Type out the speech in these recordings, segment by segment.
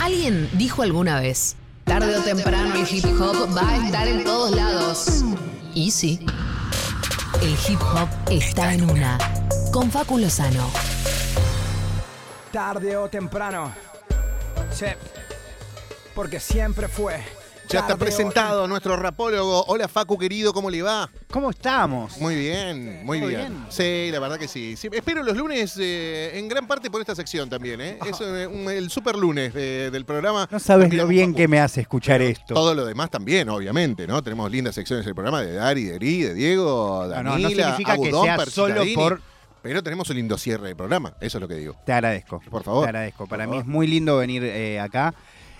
Alguien dijo alguna vez, tarde o temprano el hip hop va a estar en todos lados. Y sí, el hip hop está en una. Con Facu Lozano. Tarde o temprano. Sí. Porque siempre fue. Ya está presentado nuestro rapólogo. Hola Facu querido, ¿cómo le va? ¿Cómo estamos? Muy bien, muy ¿Todo bien. bien? Sí, la verdad que sí. Sí, espero los lunes eh, en gran parte por esta sección también, ¿eh? Es eh, un- el super lunes de- del programa. No sabes lo bien que me hace escuchar esto. Todo lo demás también, obviamente, ¿no? Tenemos lindas secciones del programa de Dari, de Eri, de Diego, No, no, no Danila, significa que Agudón, sea Percy solo por... Pero tenemos un lindo cierre de programa, eso es lo que digo. Te agradezco. Por favor. Te agradezco. Para mí es muy lindo venir eh, acá.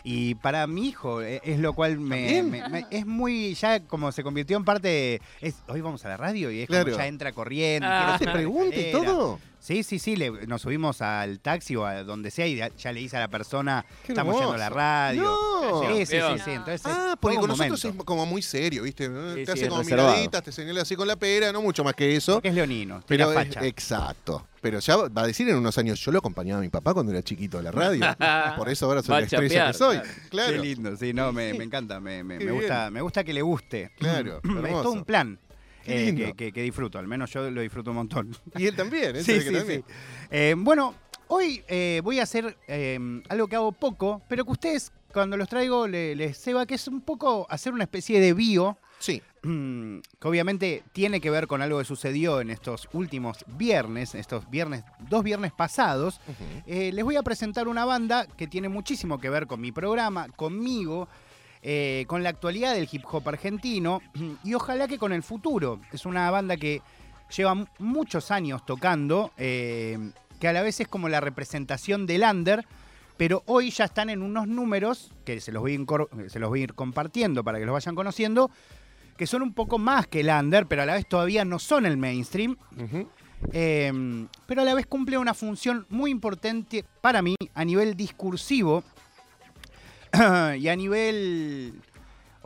Y para mi hijo eh, es lo cual me, me- me- es muy ya como se convirtió en parte es hoy vamos a la radio y es Claro. como ya entra corriendo ¿No quiere te pregunte y todo? Sí, sí, sí, le- nos subimos al taxi o a donde sea y ya, le dice a la persona, Qué estamos yendo a la radio. No. Sí, sí, sí, sí, Entonces, Ah, porque con nosotros momento. es como muy serio, ¿viste? Sí, Te sí, hace como reservado. miraditas, te señala así con la pera, no mucho más que eso. Porque es leonino, Pero tira es- facha. exacto. Pero ya va a decir en unos años, yo lo acompañaba a mi papá cuando era chiquito a la radio. Por eso ahora soy Va la estrella chapear, que soy. claro. Claro. Qué lindo, sí, no, me, me encanta, me, me- me gusta, me gusta que le guste. Claro, es todo un plan eh, que, que- que disfruto, al menos yo lo disfruto un montón. Y él también, ¿eh? Sí, sí, que también. sí. Eh, bueno, hoy eh, voy a hacer eh, algo que hago poco, pero que ustedes cuando los traigo le- les ceba, que es un poco hacer una especie de bio Sí. que obviamente tiene que ver con algo que sucedió en estos últimos viernes, estos viernes, dos viernes pasados. Eh, les voy a presentar una banda que tiene muchísimo que ver con mi programa, conmigo, eh, con la actualidad del hip hop argentino y ojalá que con el futuro. Es una banda que lleva muchos años tocando, eh, que a la vez es como la representación del under. Pero hoy ya están en unos números que se los, voy a incor- se los voy a ir compartiendo para que los vayan conociendo, que son un poco más que el under, pero a la vez todavía no son el mainstream. Eh, pero a la vez cumple una función muy importante para mí a nivel discursivo y a nivel...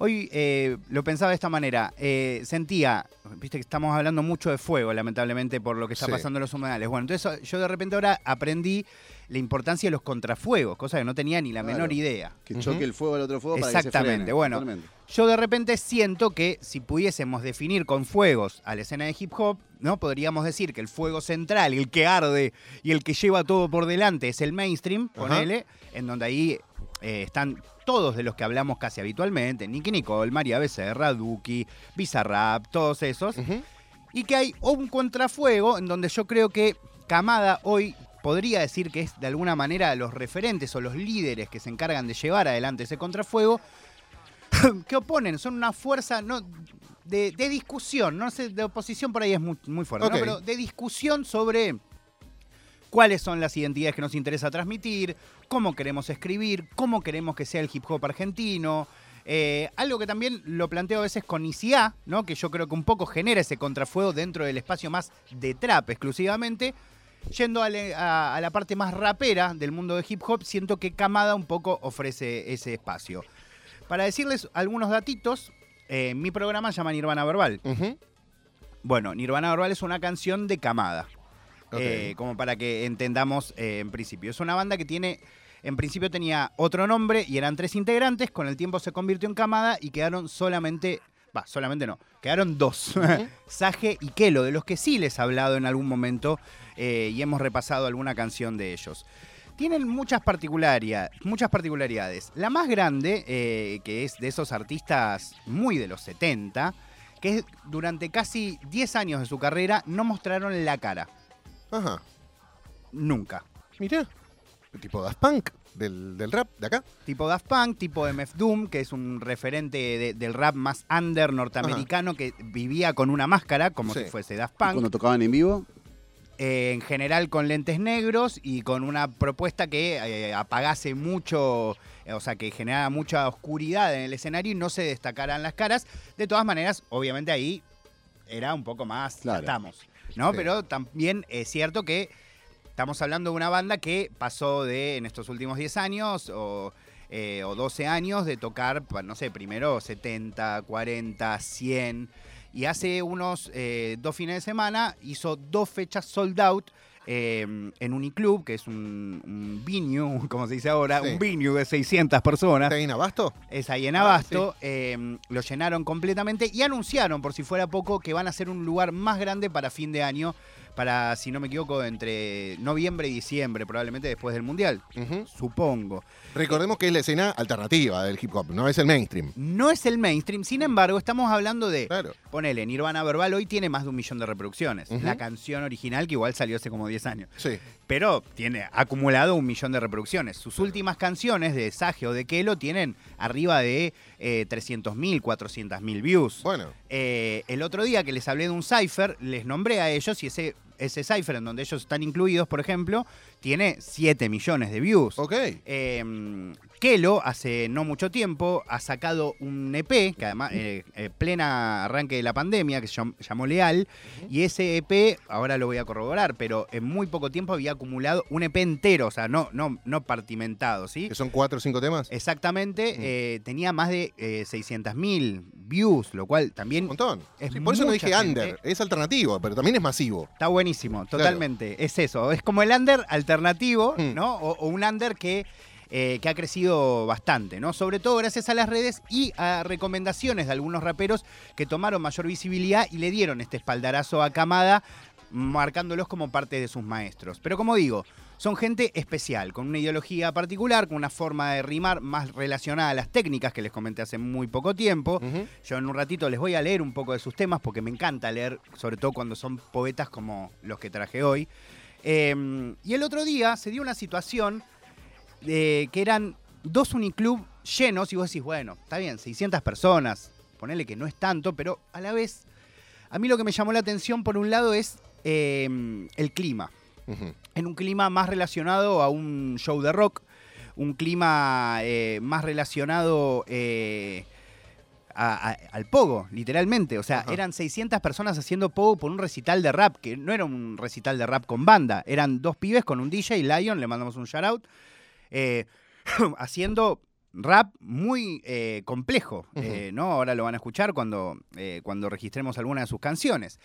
Hoy eh, lo pensaba de esta manera, eh, sentía, viste que estamos hablando mucho de fuego, lamentablemente, por lo que está Sí. pasando en los humedales. Bueno, entonces yo de repente ahora aprendí la importancia de los contrafuegos, cosa que no tenía ni la Claro. menor idea. Que choque el fuego al otro fuego para que se Exactamente, frene. bueno. Totalmente. Yo de repente siento que si pudiésemos definir con fuegos a la escena de hip hop, ¿no? Podríamos decir que el fuego central, el que arde y el que lleva todo por delante es el mainstream, ponele, en donde ahí eh, están todos de los que hablamos casi habitualmente, Nicky Nicole, María Becerra, Duki, Bizarrap, todos esos, y que hay un contrafuego en donde yo creo que Camada hoy podría decir que es de alguna manera los referentes o los líderes que se encargan de llevar adelante ese contrafuego, que oponen, son una fuerza no, de, de discusión, no sé, de oposición por ahí es muy, muy fuerte, ¿no? Pero de discusión sobre cuáles son las identidades que nos interesa transmitir, cómo queremos escribir, cómo queremos que sea el hip hop argentino. eh, algo que también lo planteo a veces con ICA, ¿no? que yo creo que un poco genera ese contrafuego dentro del espacio más de trap exclusivamente. Yendo a, le- a- a la parte más rapera del mundo de hip hop, siento que Camada un poco ofrece ese espacio. Para decirles algunos datitos, eh, mi programa se llama Nirvana Verbal. Bueno, Nirvana Verbal es una canción de Camada. Eh, como para que entendamos eh, en principio. Es una banda que tiene, en principio tenía otro nombre y eran tres integrantes, con el tiempo se convirtió en Camada y quedaron solamente, va, solamente no, quedaron dos, Saje y Kelo, de los que sí les he hablado en algún momento eh, y hemos repasado alguna canción de ellos. Tienen muchas, muchas particularidades. La más grande, eh, que es de esos artistas muy de los 70, que es durante casi 10 años de su carrera no mostraron la cara. Ajá. Nunca. Mirá. Tipo Daft Punk del, del rap de acá. Tipo Daft Punk, tipo MF Doom, que es un referente de- del rap más under norteamericano que vivía con una máscara, como Sí. si fuese Daft Y Punk. Cuando tocaban en vivo, eh, en general con lentes negros y con una propuesta que eh, apagase mucho, eh, o sea, que generara mucha oscuridad en el escenario y no se destacaran las caras. De todas maneras, obviamente ahí era un poco más, ya Claro. estamos, ¿no? Sí. Pero también es cierto que estamos hablando de una banda que pasó de, en estos últimos 10 años o, eh, o 12 años, de tocar, no sé, primero 70, 40, 100. Y hace unos eh, dos fines de semana hizo dos fechas sold out eh, en Uniclub, que es un, un venue, como se dice ahora, Sí. un venue de 600 personas. ¿Está ahí en Abasto? Es ahí en Ah, Abasto, eh, lo llenaron completamente y anunciaron, por si fuera poco, que van a ser un lugar más grande para fin de año, para, si no me equivoco, entre noviembre y diciembre, probablemente después del Mundial, supongo. Recordemos que es la escena alternativa del hip hop, no es el mainstream. No es el mainstream, sin embargo, estamos hablando de, Claro. ponele, Nirvana Verbal hoy tiene más de un millón de reproducciones. La canción original, que igual salió hace como 10 años. Sí. Pero tiene acumulado un millón de reproducciones. Sus últimas canciones de Sage o de Kelo tienen arriba de eh, 300.000, 400.000 views. Bueno. Eh, el otro día que les hablé de un cipher, les nombré a ellos y ese, ese cipher en donde ellos están incluidos, por ejemplo, tiene 7 millones de views. Ok. Eh, Kelo, hace no mucho tiempo, ha sacado un EP, que además, eh, eh, plena arranque de la pandemia, que se llam- llamó Leal, y ese EP, ahora lo voy a corroborar, pero en muy poco tiempo había acumulado un EP entero, o sea, no, no, no partimentado, ¿sí? ¿Que son cuatro o cinco temas? Exactamente, eh, tenía más de eh, 600.000 views, lo cual también Un montón. Es Sí, por eso no dije gente. under. Es alternativo, pero también es masivo. Está buenísimo, totalmente. Es eso, es como el under alternativo, Mm. ¿no? O, o un under que, eh, que ha crecido bastante, ¿no? Sobre todo gracias a las redes y a recomendaciones de algunos raperos que tomaron mayor visibilidad y le dieron este espaldarazo a Camada, marcándolos como parte de sus maestros. Pero como digo, son gente especial, con una ideología particular, con una forma de rimar más relacionada a las técnicas que les comenté hace muy poco tiempo. Yo en un ratito les voy a leer un poco de sus temas porque me encanta leer, sobre todo cuando son poetas como los que traje hoy. Eh, y el otro día se dio una situación de que eran dos uniclub llenos y vos decís, bueno, está bien, 600 personas, ponele que no es tanto, pero a la vez, a mí lo que me llamó la atención por un lado es eh, el clima En un clima más relacionado a un show de rock, un clima eh, más relacionado eh, a- a- al pogo, literalmente. O sea, eran 600 personas haciendo pogo por un recital de rap, que no era un recital de rap con banda, eran dos pibes con un DJ, Lion, le mandamos un shout out, eh, haciendo rap muy eh, complejo, eh, ¿no? Ahora lo van a escuchar cuando, eh, cuando registremos alguna de sus canciones.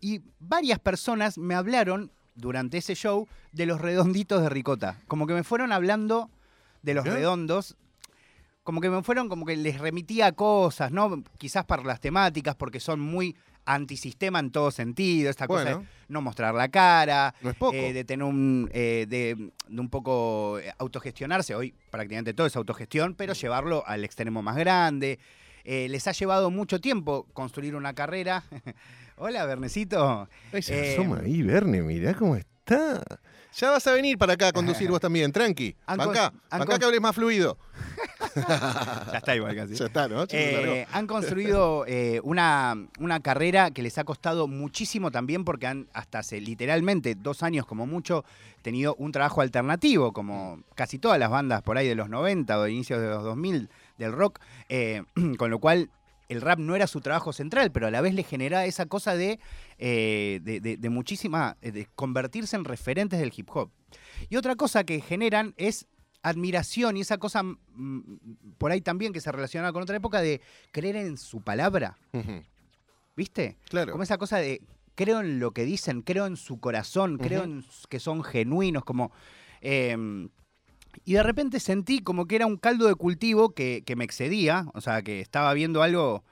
Y varias personas me hablaron durante ese show de los redonditos de ricota. Como que me fueron hablando de los redondos. Como que me fueron, como que les remitía a cosas, ¿no? Quizás para las temáticas, porque son muy antisistema en todo sentido. Esta cosa de no mostrar la cara, No es poco. eh, de tener un. eh, de, de un poco eh, autogestionarse. Hoy prácticamente todo es autogestión, pero llevarlo al extremo más grande. Eh, les ha llevado mucho tiempo construir una carrera. Hola, Bernecito. Ay, se Eh, asoma ahí, Verne, mirá cómo está. Ya vas a venir para acá a conducir vos también, tranqui. Acá, acá que hables más fluido. Ya está igual casi. Ya está, ¿no? Eh, han construido eh, una, una carrera que les ha costado muchísimo también porque han hasta hace literalmente dos años como mucho tenido un trabajo alternativo, como casi todas las bandas por ahí de los 90 o de inicios de los 2000 del rock, eh, con lo cual el rap no era su trabajo central, pero a la vez le generaba esa cosa de, eh, de, de- de muchísima, eh, de convertirse en referentes del hip hop. Y otra cosa que generan es admiración y esa cosa mm, por ahí también que se relaciona con otra época de creer en su palabra. ¿viste? Claro. Como esa cosa de creo en lo que dicen, creo en su corazón, creo en que son genuinos, como... eh, y de repente sentí como que era un caldo de cultivo que, que me excedía, o sea, que estaba viendo algo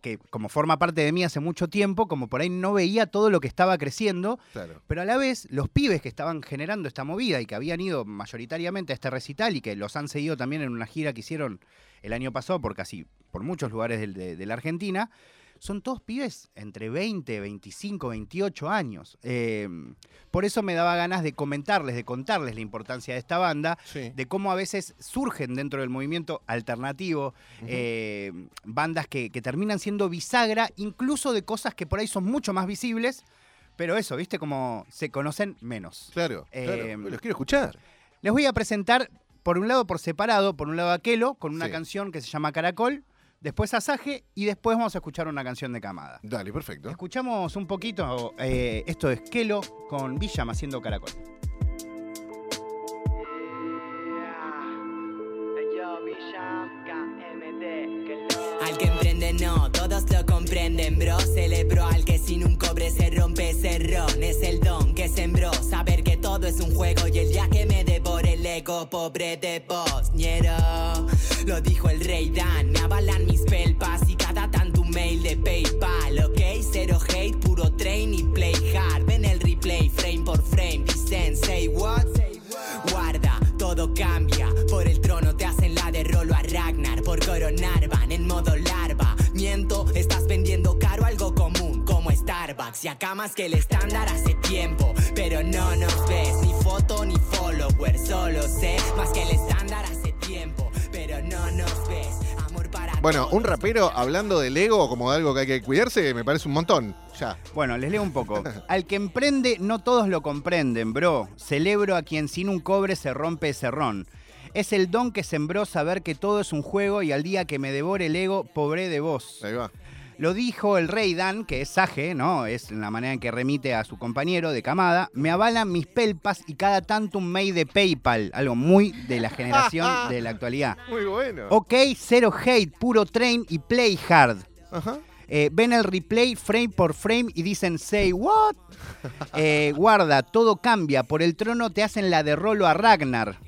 que como forma parte de mí hace mucho tiempo, como por ahí no veía todo lo que estaba creciendo, Claro. pero a la vez los pibes que estaban generando esta movida y que habían ido mayoritariamente a este recital y que los han seguido también en una gira que hicieron el año pasado por casi, por muchos lugares del- de, de la Argentina, son todos pibes entre 20, 25, 28 años. Eh, por eso me daba ganas de comentarles, de contarles la importancia de esta banda, Sí. de cómo a veces surgen dentro del movimiento alternativo eh, bandas que, que terminan siendo bisagra, incluso de cosas que por ahí son mucho más visibles, pero eso, ¿viste? Como se conocen menos. Claro, claro. Eh, Los quiero escuchar. Les voy a presentar, por un lado por separado, por un lado a Kelo, con una Sí. canción que se llama Caracol, después a Saje y después vamos a escuchar una canción de Camada. Dale, perfecto. Escuchamos un poquito, eh, esto es Kelo con Villam haciendo Caracol. Al que emprende no, todos lo comprenden, bro. Celebro al que sin un cobre se rompe cerrón. Es el don que sembró, saber que todo es un juego y el día que me pobre de vos, ñero. Lo dijo el rey Dan, me avalan mis pelpas y cada tanto un mail de PayPal, ok, cero hate, puro train y play hard. Ven el replay, frame por frame, dicen say what? Guarda, todo cambia. Por el trono te hacen la de rolo a Ragnar. Por coronar van en modo larva. Miento, estás vendiendo Starbucks. Y acá más que el estándar hace tiempo. Pero no nos ves, ni foto ni follower. Solo sé más que el estándar hace tiempo. Pero no nos ves. Amor para Bueno, todos. un rapero hablando del ego como de algo que hay que cuidarse, me parece un montón. Ya. Bueno, les leo un poco. Al que emprende, no todos lo comprenden, bro. Celebro a quien sin un cobre se rompe ese ron. Es el don que sembró saber que todo es un juego y al día que me devore el ego, pobre de vos. Ahí va. Lo dijo el rey Dan, que es Sage, ¿no? Es la manera en que remite a su compañero de camada. Me avalan mis pelpas y cada tanto un mail de PayPal. Algo muy de la generación de la actualidad. Muy bueno. Ok, cero hate, puro train y play hard. Ajá. Eh, ven el replay frame por frame y dicen say what. Eh, guarda, todo cambia. Por el trono te hacen la de rolo a Ragnar.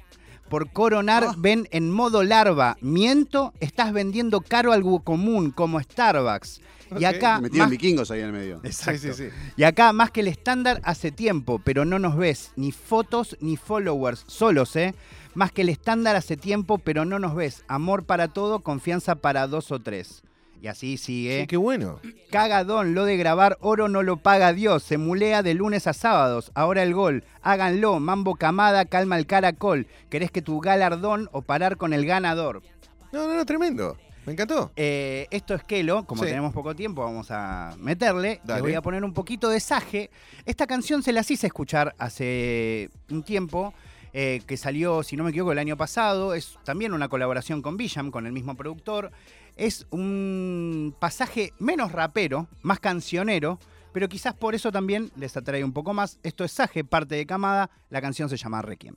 Por coronar ven en modo larva. Miento, estás vendiendo caro algo común como Starbucks. Y acá Metieron más- vikingos ahí en el medio. Sí, sí, sí. y acá más que el estándar hace tiempo, pero no nos ves ni fotos ni followers, solos, ¿eh? Más que el estándar hace tiempo, pero no nos ves. Amor para todo, confianza para dos o tres. Y así sigue. Sí, qué bueno. Cagadón, lo de grabar oro no lo paga Dios. Se mulea de lunes a sábados. Ahora el gol. Háganlo. Mambo camada, calma el caracol. ¿Querés que tu galardón o parar con el ganador? No, no, no, tremendo. Me encantó. Eh, esto es Kelo, como Sí. tenemos poco tiempo, vamos a meterle. Dale. Le voy a poner un poquito de saje. Esta canción se las hice escuchar hace un tiempo, eh, que salió, si no me equivoco, el año pasado. Es también una colaboración con Villam, con el mismo productor. Es un pasaje menos rapero, más cancionero, pero quizás por eso también les atrae un poco más. Esto es Saje, parte de Camada. La canción se llama Requiem.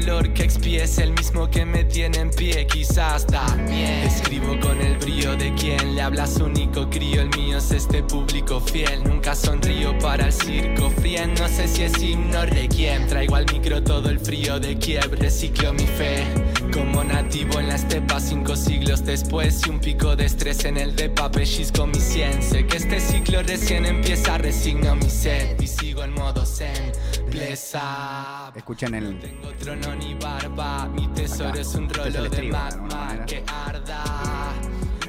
Dolor que expié es el mismo que me tiene en pie, quizás también. Escribo con el brío de quien le habla a su único crío. El mío es este público fiel. Nunca sonrío para el circo. Frien, no sé si es himno requiem. Traigo al micro todo el frío de Kiev. Reciclo mi fe. Como nativo en la estepa cinco siglos después y un pico de estrés en el depa pellizco mi cien Sé que este ciclo recién empieza, resigno mi sed y sigo en modo zen Bless up Escuchen el, No tengo trono ni barba, mi tesoro Acá. es un Este es el rolo de estribo, de alguna magma manera. que arda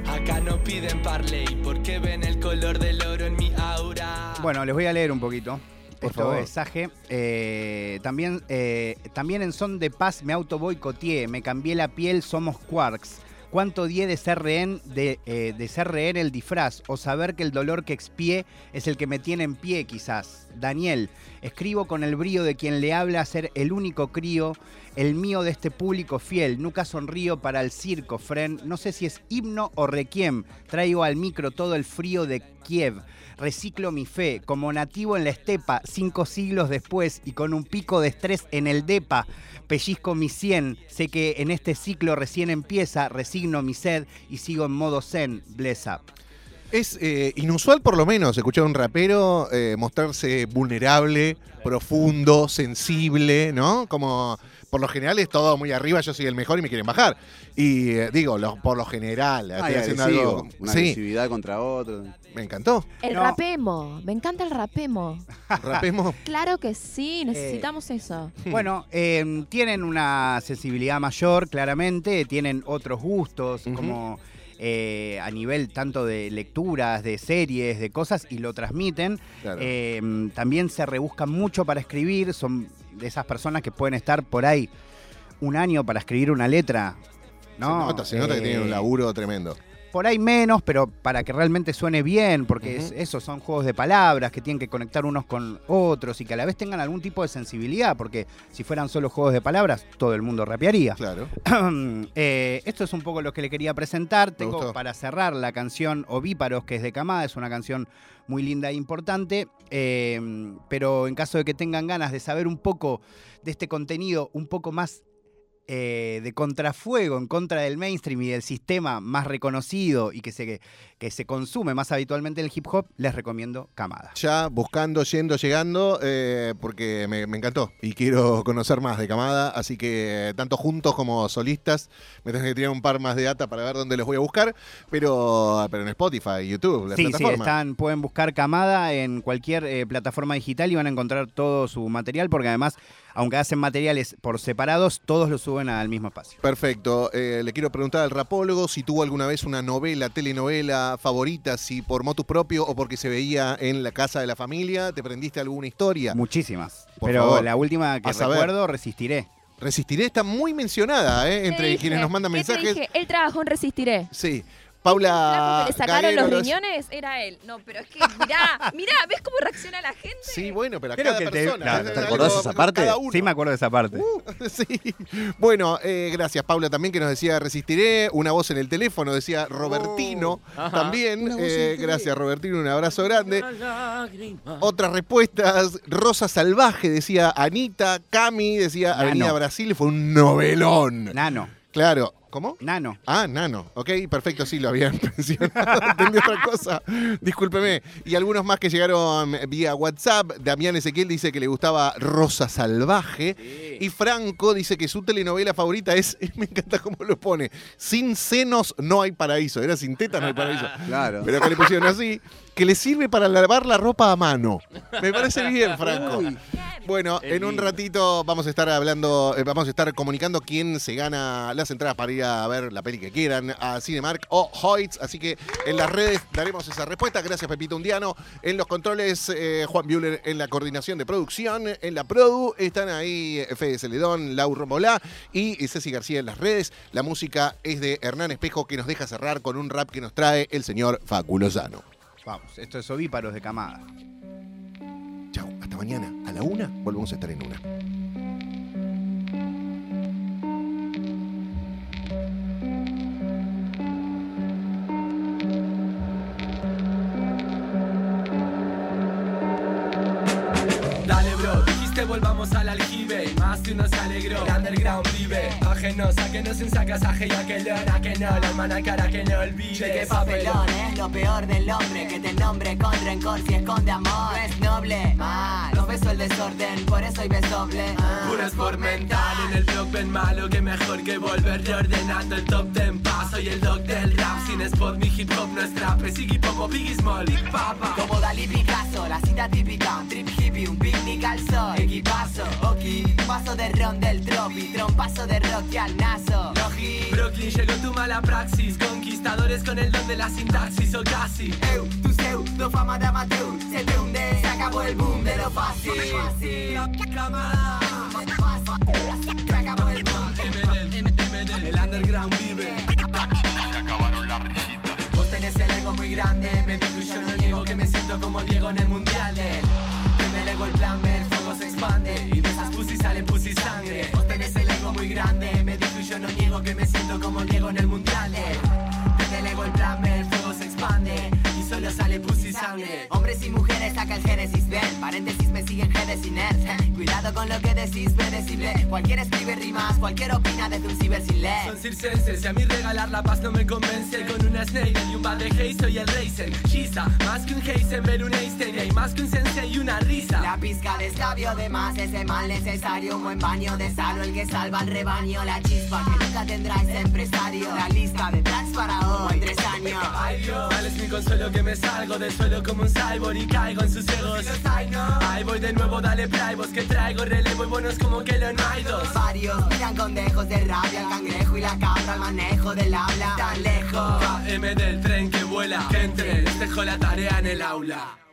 Acá no piden parley porque ven el color del oro en mi aura Bueno, les voy a leer un poquito. Por Esto favor. es Saje. Eh, también, eh, también en son de paz me auto boicoteé, me cambié la piel, somos quarks. ¿Cuánto die de ser rehén, de, eh, de ser rehén el disfraz? O saber que el dolor que expié es el que me tiene en pie, quizás. Daniel, escribo con el brío de quien le habla a ser el único crío, el mío de este público fiel. Nunca sonrío para el circo, friend. No sé si es himno o requiem. Traigo al micro todo el frío de Kiev. Reciclo mi fe, como nativo en la estepa, cinco siglos después y con un pico de estrés en el depa. Pellizco mi 100, sé que en este ciclo recién empieza, resigno mi sed y sigo en modo zen, bless up. Es eh, inusual, por lo menos, escuchar a un rapero eh, mostrarse vulnerable, profundo, sensible, ¿no? Como por lo general es todo muy arriba, yo soy el mejor y me quieren bajar. Y eh, digo, lo- por lo general, estoy haciendo agresivo, algo. Una Sí, agresividad contra otro. me encantó. El No. rapemo. Me encanta el rapemo. Rapemos. Claro que sí, necesitamos eso. Bueno, eh, tienen una sensibilidad mayor, claramente, tienen otros gustos, Ujú. como eh, a nivel tanto de lecturas, de series, de cosas, y lo transmiten. Claro. Eh, también se rebuscan mucho para escribir, son de esas personas que pueden estar por ahí un año para escribir una letra. se ¿no? nota, se nota que tienen un Eh, laburo tremendo. Por ahí menos, pero para que realmente suene bien, porque es- esos son juegos de palabras que tienen que conectar unos con otros y que a la vez tengan algún tipo de sensibilidad, porque si fueran solo juegos de palabras, todo el mundo rapearía. Claro. Eh, esto es un poco lo que le quería presentar. Tengo para cerrar la canción Ovíparos, que es de Camada, es una canción muy linda e importante, eh, pero en caso de que tengan ganas de saber un poco de este contenido, un poco más eh, de contrafuego en contra del mainstream y del sistema más reconocido y que se, que se consume más habitualmente en el hip hop, les recomiendo Camada. Ya buscando, yendo, llegando, eh, porque me, me encantó y quiero conocer más de Camada, así que tanto juntos como solistas, me tengo que tirar un par más de data para ver dónde los voy a buscar, pero, pero en Spotify, YouTube, la Sí, sí, plataforma. están, pueden buscar Camada en cualquier eh, plataforma digital y van a encontrar todo su material, porque además, aunque hacen materiales por separados, todos los suben al mismo espacio. Perfecto. Eh, le quiero preguntar al rapólogo si tuvo alguna vez una novela, telenovela favorita, si por motus propio o porque se veía en la casa de la familia, ¿te prendiste alguna historia? Muchísimas. Por Pero favor. la última que A saber. recuerdo, Resistiré. Resistiré está muy mencionada, ¿eh? Entre dije, quienes nos mandan ¿qué te mensajes. dije? Él trabajó en Resistiré. Sí. Paula. que le sacaron Gaguero los lo- riñones era él. No, pero es que mirá, mirá, ¿ves cómo reacciona la gente? Sí, bueno, pero a Creo cada que te- persona. es ¿te acordás esa parte? cada uno. Sí, me acuerdo de esa parte. Sí. Bueno, eh, gracias Paula también que nos decía resistiré. Una voz en el teléfono decía Robertino también. Una voz en el Eh, teléfono. gracias Robertino, un abrazo grande. Otras respuestas, Rosa Salvaje decía Anita, Cami decía Nano. Avenida Brasil, fue un novelón. Nano, Claro, ¿cómo? nano. Ah, nano. Ok, perfecto, sí, lo habían mencionado. Entendí otra cosa. Discúlpeme. Y algunos más que llegaron vía WhatsApp. Damián Ezequiel dice que le gustaba Rosa Salvaje. Y Franco dice que su telenovela favorita es, me encanta cómo lo pone, Sin senos no hay paraíso. Era sin tetas no hay paraíso. Claro. Pero que le pusieron así, que le sirve para lavar la ropa a mano. Me parece bien, Franco. Bueno, en un ratito vamos a estar hablando, eh, vamos a estar comunicando quién se gana las entradas para ir a ver la peli que quieran a Cinemark o Hoyts. Así que en las redes daremos esa respuesta. Gracias, Pepito Undiano. En los controles, eh, Juan Bueller en la coordinación de producción. En la Produ están ahí eh, Fede Celedón, Lau Romolá y Ceci García en las redes. La música es de Hernán Espejo que nos deja cerrar con un rap que nos trae el señor Facu Lozano. Vamos, esto es Ovíparos de Camada. Chau, hasta mañana. A la una volvemos a estar en una. Dale bro, dijiste volvamos al aljibe de uno se alegró. El underground vive, ajenos a que no se un sacasaje y a que lo a que no, la hermana cara que no olvide Che, qué papelón, es lo peor del hombre Que te nombre con rencor si esconde amor. Es noble, mal, no beso el desorden Por eso hay besoble Puro es por mental, en el blog ven malo Que mejor que volver reordenando el top ten. Paso y el dog del rap. Sin spot mi hip hop no es trap. Es Iggy Pop o Biggie Small, Big Papa. Como Dalí Picasso, la cita típica. Un trip hippie, un picnic al sol. Equipazo, ok. Paso de ron del tropi Trompazo de rock al naso Logi Brooklyn llegó tu mala praxis Conquistadores con el don de la sintaxis o casi. Eu, tu seu, do fama de amateur Se te hunde, se acabó el boom de lo fácil. Se acabó el boom. El underground vive. Vos tenés el ego muy grande Diego Y. Hombres y mujeres saca el Génesis, ven. Paréntesis me siguen nerds. eh. Cuidado con lo que decís, predecible. Cualquiera escribe rimas, cualquier opina desde un ciber sin leer. Son circenses y a mí regalar la paz no me convence Con una Snake y un bar de Haze soy el Raisin Giza, más que un Heisenberg, un Einstein Y hay más que un sensei y una risa La pizca de escabio de más es el mal necesario. Un buen baño de sal o el que salva al rebaño. La chispa que nunca tendrá ese empresario. La lista de tracks para hoy, tres años. Ay Dios, tal es mi consuelo que me salgo del suelo como un y caigo en sus egos Ahí voy de nuevo, dale play, vos que traigo relevo y buenos como que lo no hay dos Varios miran con dejos de rabia al cangrejo y la cabra al manejo del habla. Tan lejos. KM del tren que vuela, que entre, les dejo la tarea en el aula